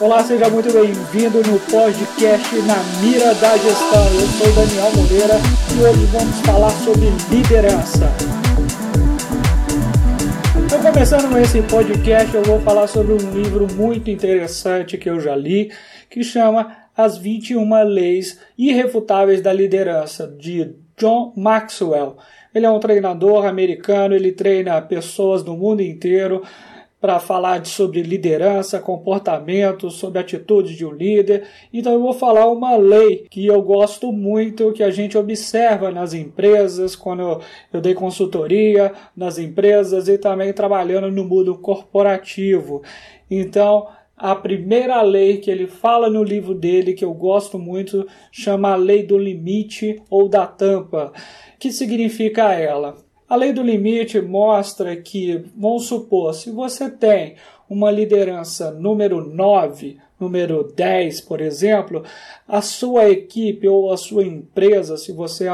Olá, seja muito bem-vindo no podcast Na Mira da Gestão. Eu sou Daniel Moreira e hoje vamos falar sobre liderança. Então, começando esse podcast, eu vou falar sobre um livro muito interessante que eu já li, que chama As 21 Leis Irrefutáveis da Liderança, de John Maxwell. Ele é um treinador americano, ele treina pessoas do mundo inteiro para falar sobre liderança, comportamento, sobre atitudes de um líder. Então eu vou falar uma lei que eu gosto muito, que a gente observa nas empresas, quando eu, eu dei consultoria nas empresas e também trabalhando no mundo corporativo. Então, a primeira lei que ele fala no livro dele, que eu gosto muito, chama a lei do limite ou da tampa. que significa ela? A lei do limite mostra que, vamos supor, se você tem uma liderança número 9, número 10, por exemplo, a sua equipe ou a sua empresa, se você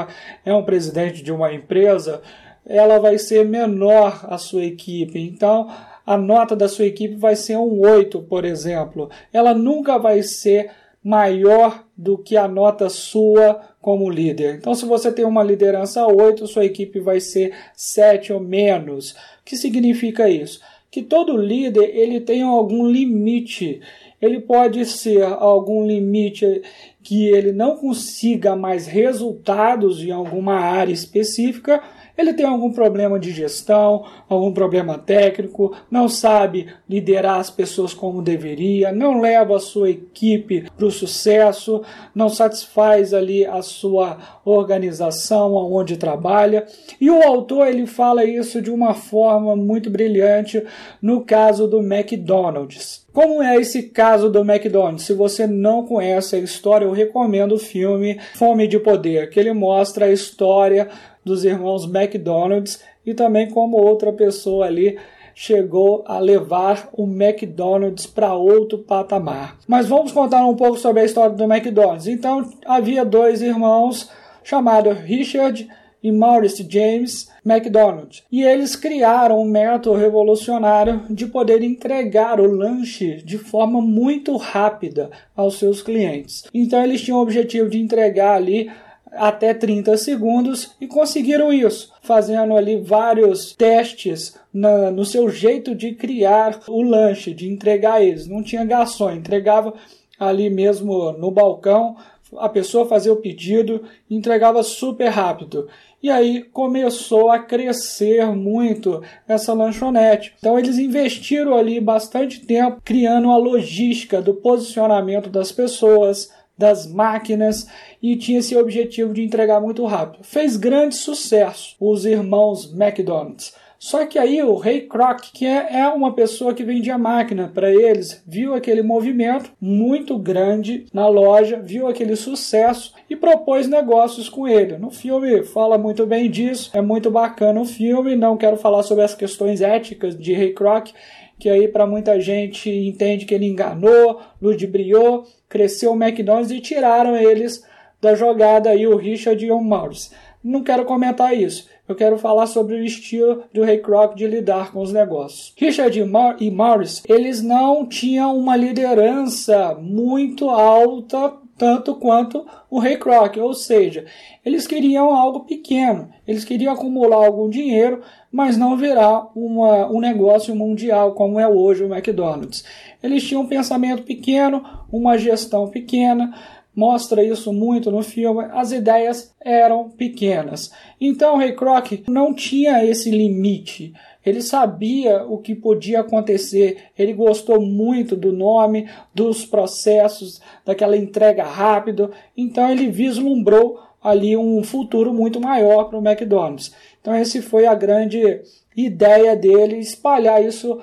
é um presidente de uma empresa, ela vai ser menor a sua equipe. Então, a nota da sua equipe vai ser um 8, por exemplo. Ela nunca vai ser maior do que a nota sua como líder. Então, se você tem uma liderança 8, sua equipe vai ser 7 ou menos. O que significa isso? Que todo líder ele tem algum limite. Ele pode ser algum limite que ele não consiga mais resultados em alguma área específica ele tem algum problema de gestão, algum problema técnico, não sabe liderar as pessoas como deveria, não leva a sua equipe para o sucesso, não satisfaz ali a sua organização onde trabalha. E o autor ele fala isso de uma forma muito brilhante no caso do McDonald's. Como é esse caso do McDonald's? Se você não conhece a história, eu recomendo o filme Fome de Poder, que ele mostra a história dos irmãos McDonald's e também como outra pessoa ali chegou a levar o McDonald's para outro patamar. Mas vamos contar um pouco sobre a história do McDonald's. Então, havia dois irmãos chamados Richard e Maurice James McDonald. E eles criaram um método revolucionário de poder entregar o lanche de forma muito rápida aos seus clientes. Então eles tinham o objetivo de entregar ali até 30 segundos e conseguiram isso, fazendo ali vários testes na, no seu jeito de criar o lanche, de entregar eles. Não tinha garçom, entregava ali mesmo no balcão, a pessoa fazia o pedido entregava super rápido. E aí começou a crescer muito essa lanchonete. Então eles investiram ali bastante tempo criando a logística do posicionamento das pessoas, das máquinas e tinha esse objetivo de entregar muito rápido. Fez grande sucesso os irmãos McDonald's. Só que aí o Ray Kroc, que é, é uma pessoa que vendia máquina para eles, viu aquele movimento muito grande na loja, viu aquele sucesso e propôs negócios com ele. No filme fala muito bem disso, é muito bacana o filme. Não quero falar sobre as questões éticas de Ray Kroc, que aí para muita gente entende que ele enganou, ludibriou, cresceu o McDonald's e tiraram eles da jogada aí o Richard e o Maurice. Não quero comentar isso. Eu quero falar sobre o estilo do Ray Kroc de lidar com os negócios. Richard e Maurice, eles não tinham uma liderança muito alta tanto quanto o Ray Kroc, ou seja, eles queriam algo pequeno, eles queriam acumular algum dinheiro, mas não virar uma, um negócio mundial como é hoje o McDonald's. Eles tinham um pensamento pequeno, uma gestão pequena, mostra isso muito no filme, as ideias eram pequenas. Então Ray Kroc não tinha esse limite. Ele sabia o que podia acontecer, ele gostou muito do nome, dos processos, daquela entrega rápida, então ele vislumbrou ali um futuro muito maior para o McDonald's. Então esse foi a grande ideia dele, espalhar isso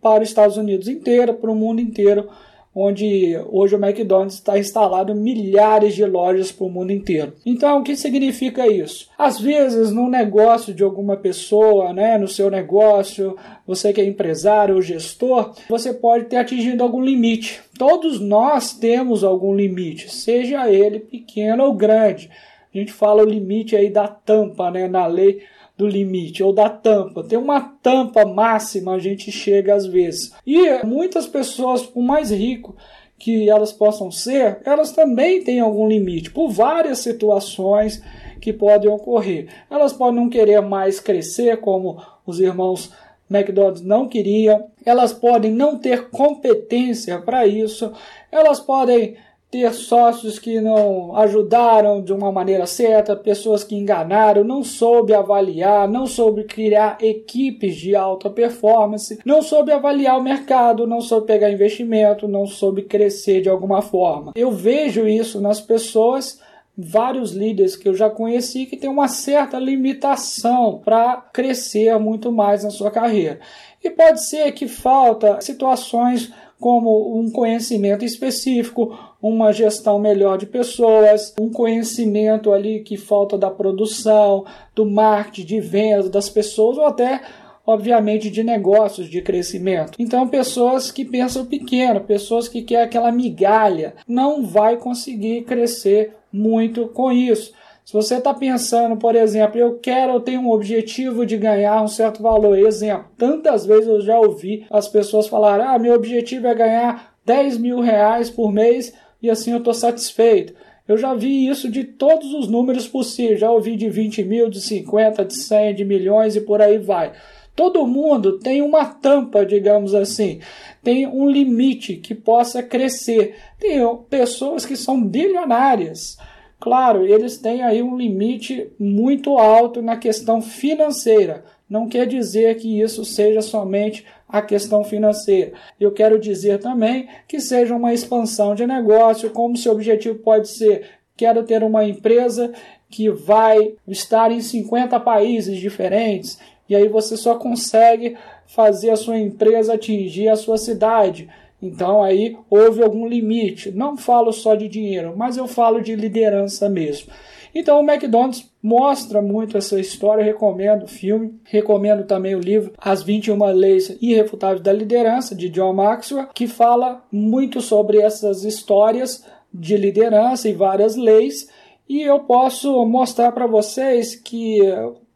para os Estados Unidos inteiro, para o mundo inteiro, onde hoje o McDonald's está instalado milhares de lojas para o mundo inteiro. Então, o que significa isso? Às vezes, no negócio de alguma pessoa, né, no seu negócio, você que é empresário ou gestor, você pode ter atingido algum limite. Todos nós temos algum limite, seja ele pequeno ou grande. A gente fala o limite aí da tampa, né, na lei do limite ou da tampa. Tem uma tampa máxima, a gente chega às vezes. E muitas pessoas, por mais rico que elas possam ser, elas também têm algum limite, por várias situações que podem ocorrer. Elas podem não querer mais crescer, como os irmãos McDonald's não queriam, elas podem não ter competência para isso, elas podem ter sócios que não ajudaram de uma maneira certa, pessoas que enganaram, não soube avaliar, não soube criar equipes de alta performance, não soube avaliar o mercado, não soube pegar investimento, não soube crescer de alguma forma. Eu vejo isso nas pessoas vários líderes que eu já conheci que têm uma certa limitação para crescer muito mais na sua carreira. E pode ser que falta situações como um conhecimento específico, uma gestão melhor de pessoas, um conhecimento ali que falta da produção, do marketing, de venda das pessoas ou até obviamente de negócios de crescimento. Então, pessoas que pensam pequeno, pessoas que querem aquela migalha, não vai conseguir crescer muito com isso. Se você está pensando, por exemplo, eu quero, eu tenho um objetivo de ganhar um certo valor, exemplo, tantas vezes eu já ouvi as pessoas falarem, ah, meu objetivo é ganhar 10 mil reais por mês e assim eu estou satisfeito. Eu já vi isso de todos os números possíveis, já ouvi de 20 mil, de 50, de 100, de milhões e por aí vai. Todo mundo tem uma tampa, digamos assim, tem um limite que possa crescer. Tem pessoas que são bilionárias Claro, eles têm aí um limite muito alto na questão financeira. Não quer dizer que isso seja somente a questão financeira. Eu quero dizer também que seja uma expansão de negócio, como seu objetivo pode ser: quero ter uma empresa que vai estar em 50 países diferentes, e aí você só consegue fazer a sua empresa atingir a sua cidade. Então aí houve algum limite. Não falo só de dinheiro, mas eu falo de liderança mesmo. Então o McDonald's mostra muito essa história, eu recomendo o filme, recomendo também o livro As 21 Leis Irrefutáveis da Liderança, de John Maxwell, que fala muito sobre essas histórias de liderança e várias leis, e eu posso mostrar para vocês que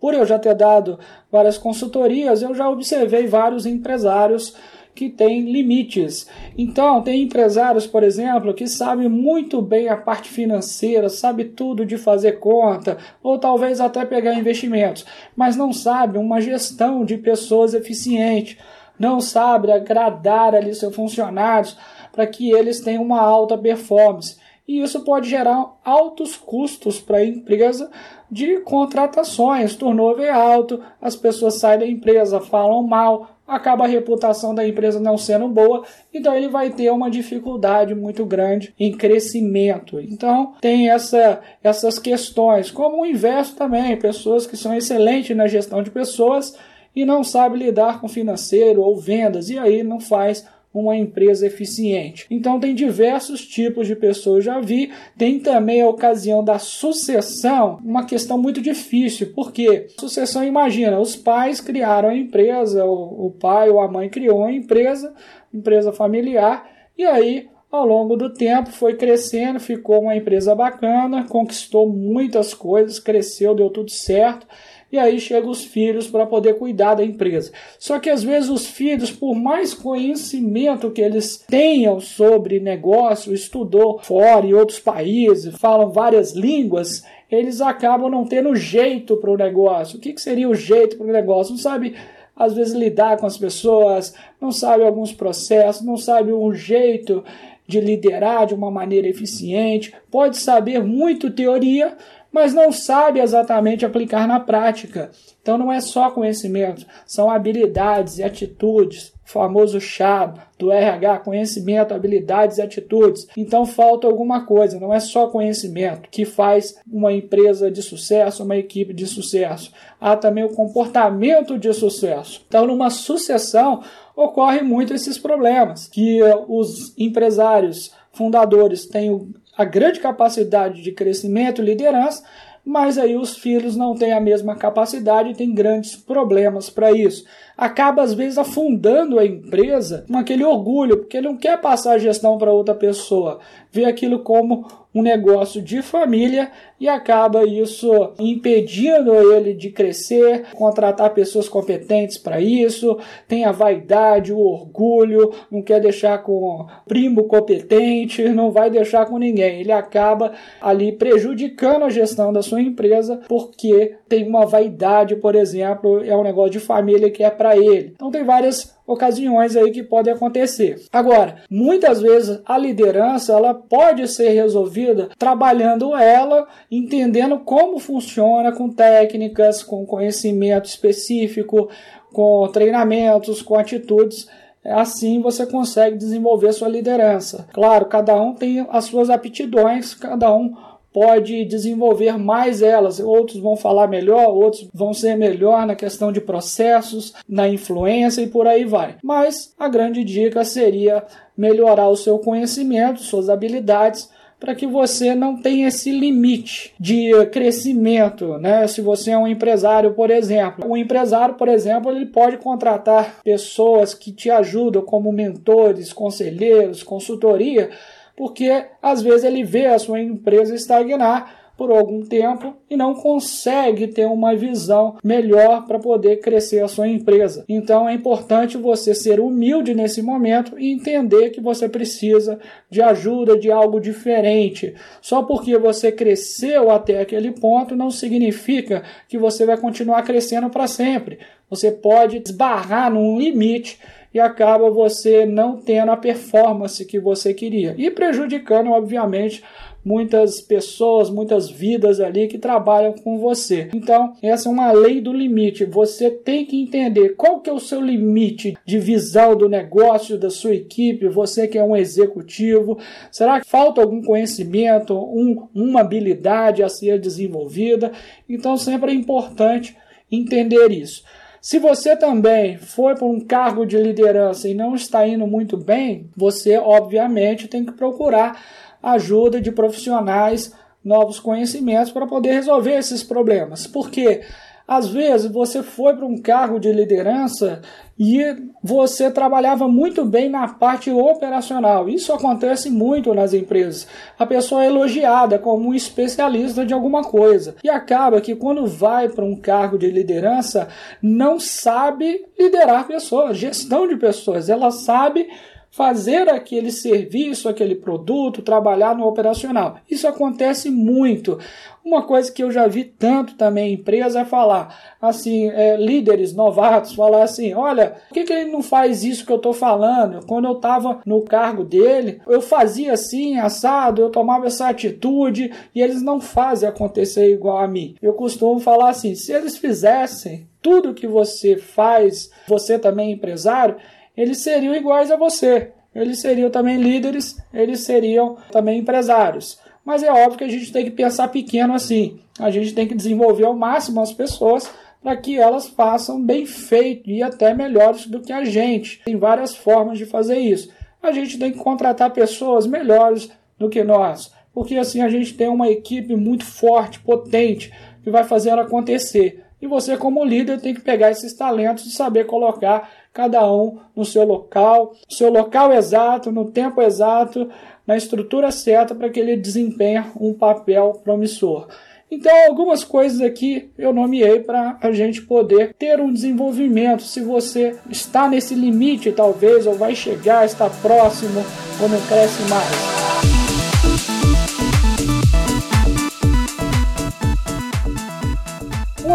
por eu já ter dado várias consultorias, eu já observei vários empresários que tem limites. Então, tem empresários, por exemplo, que sabem muito bem a parte financeira, sabe tudo de fazer conta, ou talvez até pegar investimentos, mas não sabe uma gestão de pessoas eficiente, não sabe agradar ali seus funcionários para que eles tenham uma alta performance. E isso pode gerar altos custos para a empresa de contratações, turnover alto, as pessoas saem da empresa, falam mal, acaba a reputação da empresa não sendo boa, então ele vai ter uma dificuldade muito grande em crescimento. Então tem essa, essas questões, como o inverso também, pessoas que são excelentes na gestão de pessoas e não sabem lidar com financeiro ou vendas e aí não faz uma empresa eficiente. Então tem diversos tipos de pessoas, já vi. Tem também a ocasião da sucessão, uma questão muito difícil, porque sucessão, imagina, os pais criaram a empresa, o, o pai ou a mãe criou a empresa, empresa familiar, e aí ao longo do tempo foi crescendo, ficou uma empresa bacana, conquistou muitas coisas, cresceu, deu tudo certo e aí chegam os filhos para poder cuidar da empresa. Só que às vezes os filhos, por mais conhecimento que eles tenham sobre negócio, estudou fora em outros países, falam várias línguas, eles acabam não tendo jeito para o negócio. O que, que seria o jeito para o negócio? Não sabe às vezes lidar com as pessoas, não sabe alguns processos, não sabe um jeito de liderar de uma maneira eficiente, pode saber muito teoria, mas não sabe exatamente aplicar na prática. Então não é só conhecimento, são habilidades e atitudes. O famoso chá do RH, conhecimento, habilidades e atitudes. Então falta alguma coisa, não é só conhecimento que faz uma empresa de sucesso, uma equipe de sucesso. Há também o comportamento de sucesso. Então, numa sucessão, ocorre muito esses problemas que os empresários fundadores têm a grande capacidade de crescimento e liderança, mas aí os filhos não têm a mesma capacidade e têm grandes problemas para isso. Acaba às vezes afundando a empresa com aquele orgulho, porque não quer passar a gestão para outra pessoa. vê aquilo como um negócio de família e acaba isso impedindo ele de crescer, contratar pessoas competentes para isso, tem a vaidade, o orgulho, não quer deixar com primo competente, não vai deixar com ninguém. Ele acaba ali prejudicando a gestão da sua empresa porque tem uma vaidade, por exemplo, é um negócio de família que é para ele. Então tem várias ocasiões aí que podem acontecer. Agora, muitas vezes a liderança ela pode ser resolvida trabalhando ela, entendendo como funciona com técnicas, com conhecimento específico, com treinamentos, com atitudes assim você consegue desenvolver sua liderança. Claro, cada um tem as suas aptidões, cada um pode desenvolver mais elas. Outros vão falar melhor, outros vão ser melhor na questão de processos, na influência e por aí vai. Mas a grande dica seria melhorar o seu conhecimento, suas habilidades para que você não tenha esse limite de crescimento, né? Se você é um empresário, por exemplo, um empresário, por exemplo, ele pode contratar pessoas que te ajudam como mentores, conselheiros, consultoria, porque às vezes ele vê a sua empresa estagnar por algum tempo e não consegue ter uma visão melhor para poder crescer a sua empresa. Então é importante você ser humilde nesse momento e entender que você precisa de ajuda, de algo diferente. Só porque você cresceu até aquele ponto não significa que você vai continuar crescendo para sempre. Você pode esbarrar num limite e acaba você não tendo a performance que você queria e prejudicando, obviamente, muitas pessoas, muitas vidas ali que trabalham com você. Então, essa é uma lei do limite. Você tem que entender qual que é o seu limite de visão do negócio da sua equipe, você que é um executivo. Será que falta algum conhecimento, um, uma habilidade a ser desenvolvida? Então, sempre é importante entender isso. Se você também foi para um cargo de liderança e não está indo muito bem, você obviamente tem que procurar ajuda de profissionais, novos conhecimentos para poder resolver esses problemas. Porque às vezes você foi para um cargo de liderança e você trabalhava muito bem na parte operacional. Isso acontece muito nas empresas. A pessoa é elogiada como um especialista de alguma coisa e acaba que quando vai para um cargo de liderança não sabe liderar pessoas, gestão de pessoas. Ela sabe fazer aquele serviço, aquele produto, trabalhar no operacional. Isso acontece muito. Uma coisa que eu já vi tanto também em empresa é falar, assim, é, líderes novatos, falar assim: olha, por que, que ele não faz isso que eu estou falando? Quando eu estava no cargo dele, eu fazia assim, assado, eu tomava essa atitude e eles não fazem acontecer igual a mim. Eu costumo falar assim: se eles fizessem tudo que você faz, você também é empresário, eles seriam iguais a você. Eles seriam também líderes, eles seriam também empresários. Mas é óbvio que a gente tem que pensar pequeno assim. A gente tem que desenvolver ao máximo as pessoas para que elas façam bem feito e até melhores do que a gente. Tem várias formas de fazer isso. A gente tem que contratar pessoas melhores do que nós, porque assim a gente tem uma equipe muito forte, potente, que vai fazer ela acontecer. E você, como líder, tem que pegar esses talentos e saber colocar cada um no seu local, no seu local exato, no tempo exato, na estrutura certa para que ele desempenhe um papel promissor. Então, algumas coisas aqui eu nomeei para a gente poder ter um desenvolvimento. Se você está nesse limite, talvez, ou vai chegar, está próximo, ou não cresce mais.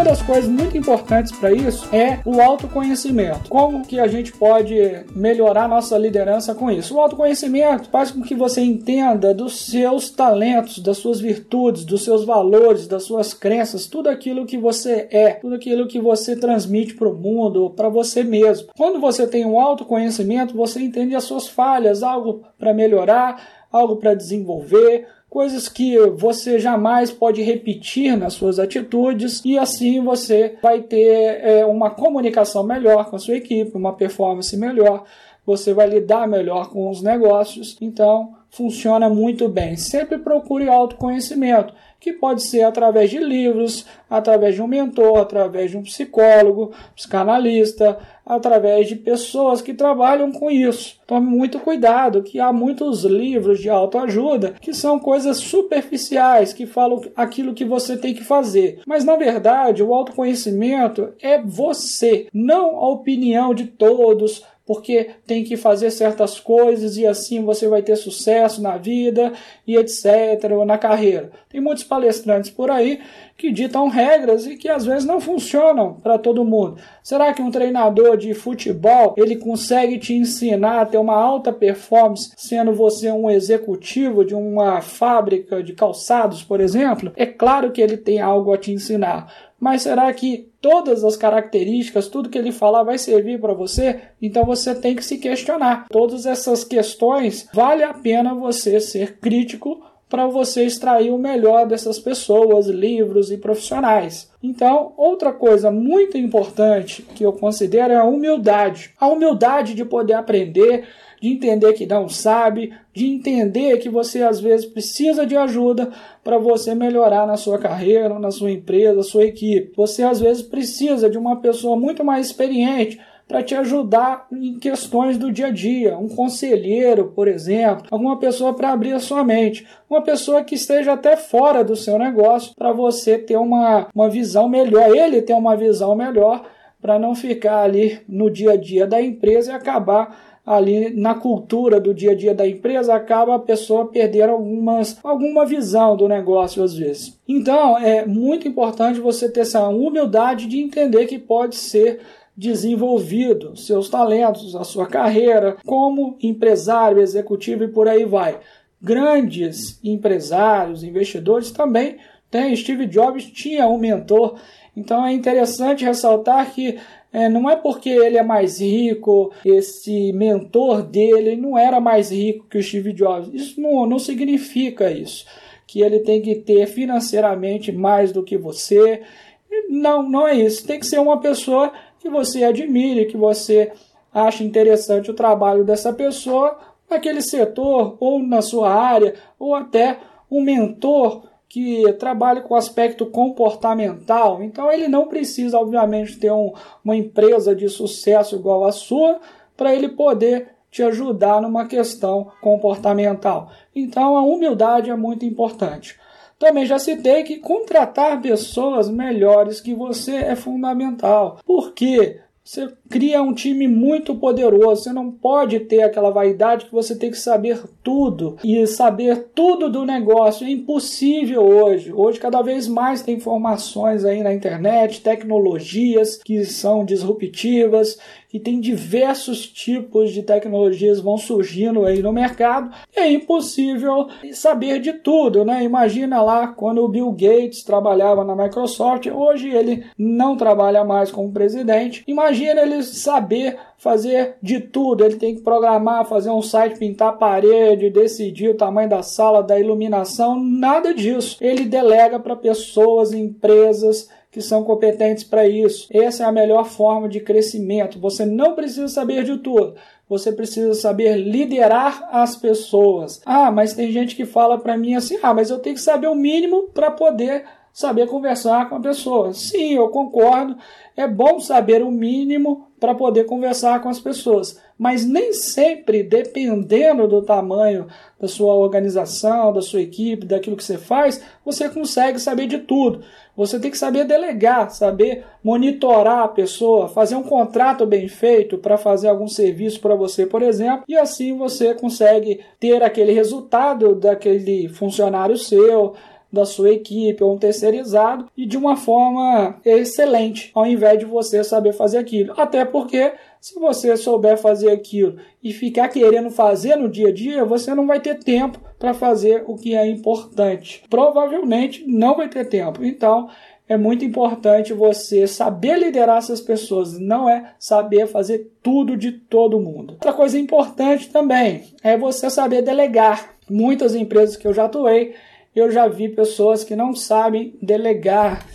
Uma das coisas muito importantes para isso é o autoconhecimento. Como que a gente pode melhorar nossa liderança com isso? O autoconhecimento faz com que você entenda dos seus talentos, das suas virtudes, dos seus valores, das suas crenças, tudo aquilo que você é, tudo aquilo que você transmite para o mundo, para você mesmo. Quando você tem um autoconhecimento, você entende as suas falhas, algo para melhorar, algo para desenvolver, coisas que você jamais pode repetir nas suas atitudes e assim você vai ter é, uma comunicação melhor com a sua equipe, uma performance melhor, você vai lidar melhor com os negócios. Então, funciona muito bem. Sempre procure autoconhecimento. Que pode ser através de livros, através de um mentor, através de um psicólogo, psicanalista, através de pessoas que trabalham com isso. Tome muito cuidado, que há muitos livros de autoajuda que são coisas superficiais, que falam aquilo que você tem que fazer. Mas na verdade, o autoconhecimento é você, não a opinião de todos, porque tem que fazer certas coisas e assim você vai ter sucesso na vida e etc. ou na carreira. Tem muitos palestrantes por aí que ditam regras e que às vezes não funcionam para todo mundo. Será que um treinador de futebol ele consegue te ensinar a ter uma alta performance sendo você um executivo de uma fábrica de calçados, por exemplo? É claro que ele tem algo a te ensinar, mas será que todas as características, tudo que ele falar vai servir para você? Então você tem que se questionar. Todas essas questões, vale a pena você ser crítico para você extrair o melhor dessas pessoas, livros e profissionais. Então, outra coisa muito importante que eu considero é a humildade. A humildade de poder aprender, de entender que não sabe, de entender que você às vezes precisa de ajuda para você melhorar na sua carreira, na sua empresa, sua equipe. Você às vezes precisa de uma pessoa muito mais experiente para te ajudar em questões do dia a dia. Um conselheiro, por exemplo, alguma pessoa para abrir a sua mente, uma pessoa que esteja até fora do seu negócio para você ter uma, uma visão melhor, ele ter uma visão melhor para não ficar ali no dia a dia da empresa e acabar ali na cultura do dia a dia da empresa, acaba a pessoa perdendo algumas, alguma visão do negócio às vezes. Então, é muito importante você ter essa humildade de entender que pode ser desenvolvido seus talentos, a sua carreira como empresário, executivo e por aí vai. Grandes empresários, investidores também têm. Steve Jobs tinha um mentor, então é interessante ressaltar que é, não é porque ele é mais rico, esse mentor dele não era mais rico que o Steve Jobs. Isso não, não significa isso. Que ele tem que ter financeiramente mais do que você. Não, não é isso. Tem que ser uma pessoa que você admire, que você acha interessante o trabalho dessa pessoa naquele setor ou na sua área, ou até um mentor que trabalhe com aspecto comportamental. Então ele não precisa, obviamente, ter um, uma empresa de sucesso igual a sua para ele poder te ajudar numa questão comportamental. Então a humildade é muito importante. Também já citei que contratar pessoas melhores que você é fundamental. Por quê? Você cria um time muito poderoso. Você não pode ter aquela vaidade que você tem que saber tudo e saber tudo do negócio. É impossível hoje. Hoje, cada vez mais tem informações aí na internet, tecnologias que são disruptivas e tem diversos tipos de tecnologias vão surgindo aí no mercado. é impossível saber de tudo, né? Imagina lá quando o Bill Gates trabalhava na Microsoft, hoje ele não trabalha mais como presidente. Imagina ele saber fazer de tudo. Ele tem que programar, fazer um site, pintar a parede, decidir o tamanho da sala, da iluminação, nada disso. Ele delega para pessoas, empresas que são competentes para isso. Essa é a melhor forma de crescimento. Você não precisa saber de tudo. Você precisa saber liderar as pessoas. Ah, mas tem gente que fala para mim assim: "Ah, mas eu tenho que saber o mínimo para poder saber conversar com a pessoa". Sim, eu concordo. É bom saber o mínimo para poder conversar com as pessoas, mas nem sempre, dependendo do tamanho da sua organização, da sua equipe, daquilo que você faz, você consegue saber de tudo. Você tem que saber delegar, saber monitorar a pessoa, fazer um contrato bem feito para fazer algum serviço para você, por exemplo, e assim você consegue ter aquele resultado daquele funcionário seu, da sua equipe ou um terceirizado e de uma forma excelente, ao invés de você saber fazer aquilo. Até porque se você souber fazer aquilo e ficar querendo fazer no dia a dia, você não vai ter tempo para fazer o que é importante. Provavelmente não vai ter tempo. Então, é muito importante você saber liderar essas pessoas, não é saber fazer tudo de todo mundo. Outra coisa importante também é você saber delegar. Muitas empresas que eu já atuei, eu já vi pessoas que não sabem delegar.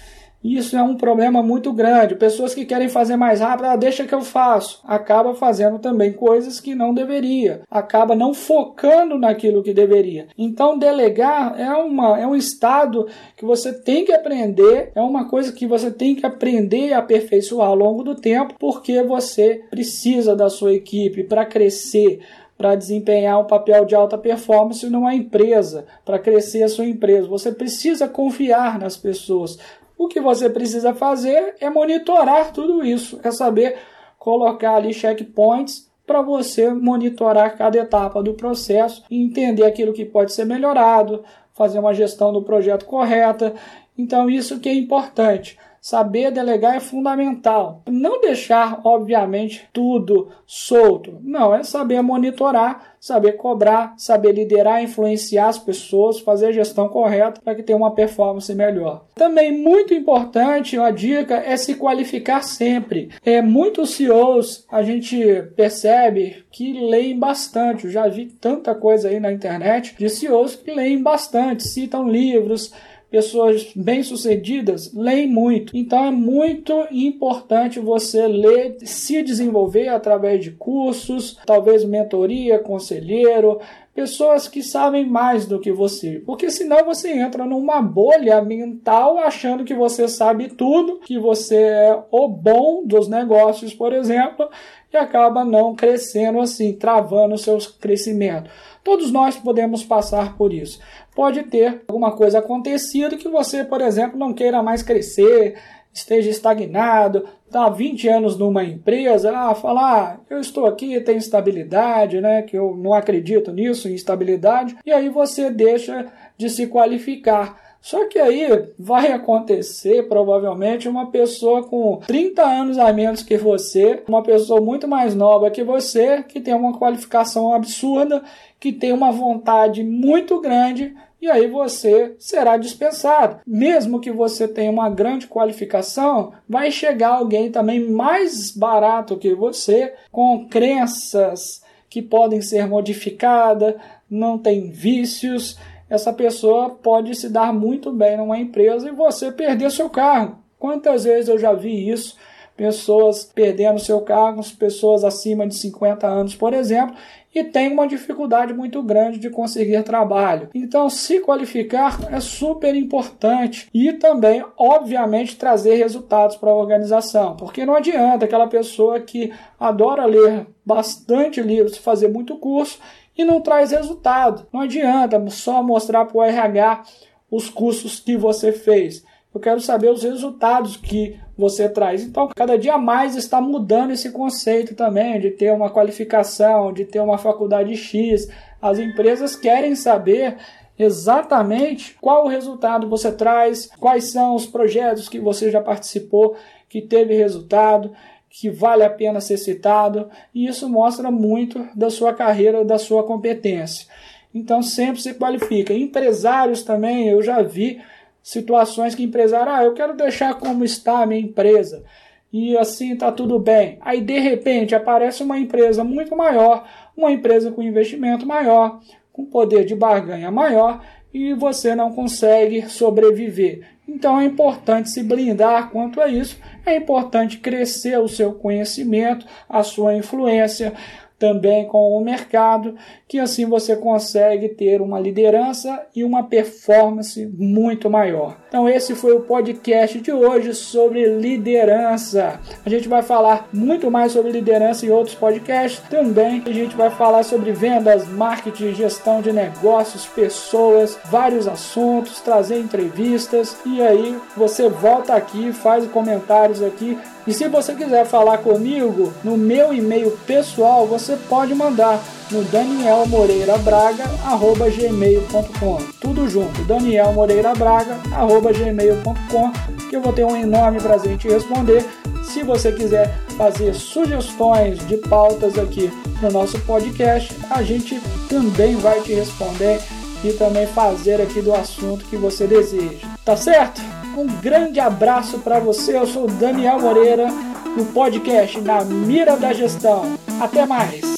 Isso é um problema muito grande. Pessoas que querem fazer mais rápido, ah, deixa que eu faço. Acaba fazendo também coisas que não deveria. Acaba não focando naquilo que deveria. Então, delegar é, uma, é um estado que você tem que aprender, é uma coisa que você tem que aprender e aperfeiçoar ao longo do tempo, porque você precisa da sua equipe para crescer para desempenhar um papel de alta performance numa empresa, para crescer a sua empresa. Você precisa confiar nas pessoas. O que você precisa fazer é monitorar tudo isso, é saber colocar ali checkpoints para você monitorar cada etapa do processo e entender aquilo que pode ser melhorado, fazer uma gestão do projeto correta. Então, isso que é importante. Saber delegar é fundamental. Não deixar, obviamente, tudo solto. Não, é saber monitorar, saber cobrar, saber liderar, influenciar as pessoas, fazer a gestão correta para que tenha uma performance melhor. Também muito importante, uma dica é se qualificar sempre. É muitos CEOs a gente percebe que leem bastante. Eu já vi tanta coisa aí na internet de CEOs que leem bastante, citam livros, pessoas bem-sucedidas leem muito. Então é muito importante você ler, se desenvolver através de cursos, talvez mentoria, conselheiro, pessoas que sabem mais do que você. Porque senão você entra numa bolha mental achando que você sabe tudo, que você é o bom dos negócios, por exemplo, e acaba não crescendo assim, travando o seu crescimento. Todos nós podemos passar por isso. Pode ter alguma coisa acontecido que você, por exemplo, não queira mais crescer, esteja estagnado, está há 20 anos numa empresa, ah, falar, ah, eu estou aqui, tenho estabilidade, né, que eu não acredito nisso, em estabilidade, e aí você deixa de se qualificar. Só que aí vai acontecer provavelmente uma pessoa com 30 anos a menos que você, uma pessoa muito mais nova que você, que tem uma qualificação absurda, que tem uma vontade muito grande e aí você será dispensado. Mesmo que você tenha uma grande qualificação, vai chegar alguém também mais barato que você, com crenças que podem ser modificadas, não tem vícios essa pessoa pode se dar muito bem numa empresa e você perder seu cargo. Quantas vezes eu já vi isso? Pessoas perdendo seu cargo, pessoas acima de 50 anos, por exemplo, e tem uma dificuldade muito grande de conseguir trabalho. Então, se qualificar é super importante e também, obviamente, trazer resultados para a organização, porque não adianta aquela pessoa que adora ler bastante livros, fazer muito curso e não traz resultado. Não adianta só mostrar para o RH os cursos que você fez. Eu quero saber os resultados que você traz. Então, cada dia mais está mudando esse conceito também de ter uma qualificação, de ter uma faculdade X. As empresas querem saber exatamente qual o resultado você traz, quais são os projetos que você já participou que teve resultado que vale a pena ser citado, e isso mostra muito da sua carreira, da sua competência. Então sempre se qualifica. Empresários também, eu já vi situações que empresário, ah, eu quero deixar como está a minha empresa. E assim está tudo bem. Aí de repente aparece uma empresa muito maior, uma empresa com investimento maior, com poder de barganha maior, e você não consegue sobreviver. Então é importante se blindar quanto a isso, é importante crescer o seu conhecimento, a sua influência, também com o mercado, que assim você consegue ter uma liderança e uma performance muito maior. Então esse foi o podcast de hoje sobre liderança. A gente vai falar muito mais sobre liderança em outros podcasts também. A gente vai falar sobre vendas, marketing, gestão de negócios, pessoas, vários assuntos, trazer entrevistas e aí você volta aqui, faz comentários aqui e se você quiser falar comigo no meu e-mail pessoal, você pode mandar no danielmoreirabraga@gmail.com. Tudo junto, danielmoreirabraga@gmail.com, que eu vou ter um enorme prazer em te responder. Se você quiser fazer sugestões de pautas aqui no nosso podcast, a gente também vai te responder e também fazer aqui do assunto que você deseja. Tá certo? Um grande abraço para você. Eu sou Daniel Moreira, no podcast Na Mira da Gestão. Até mais!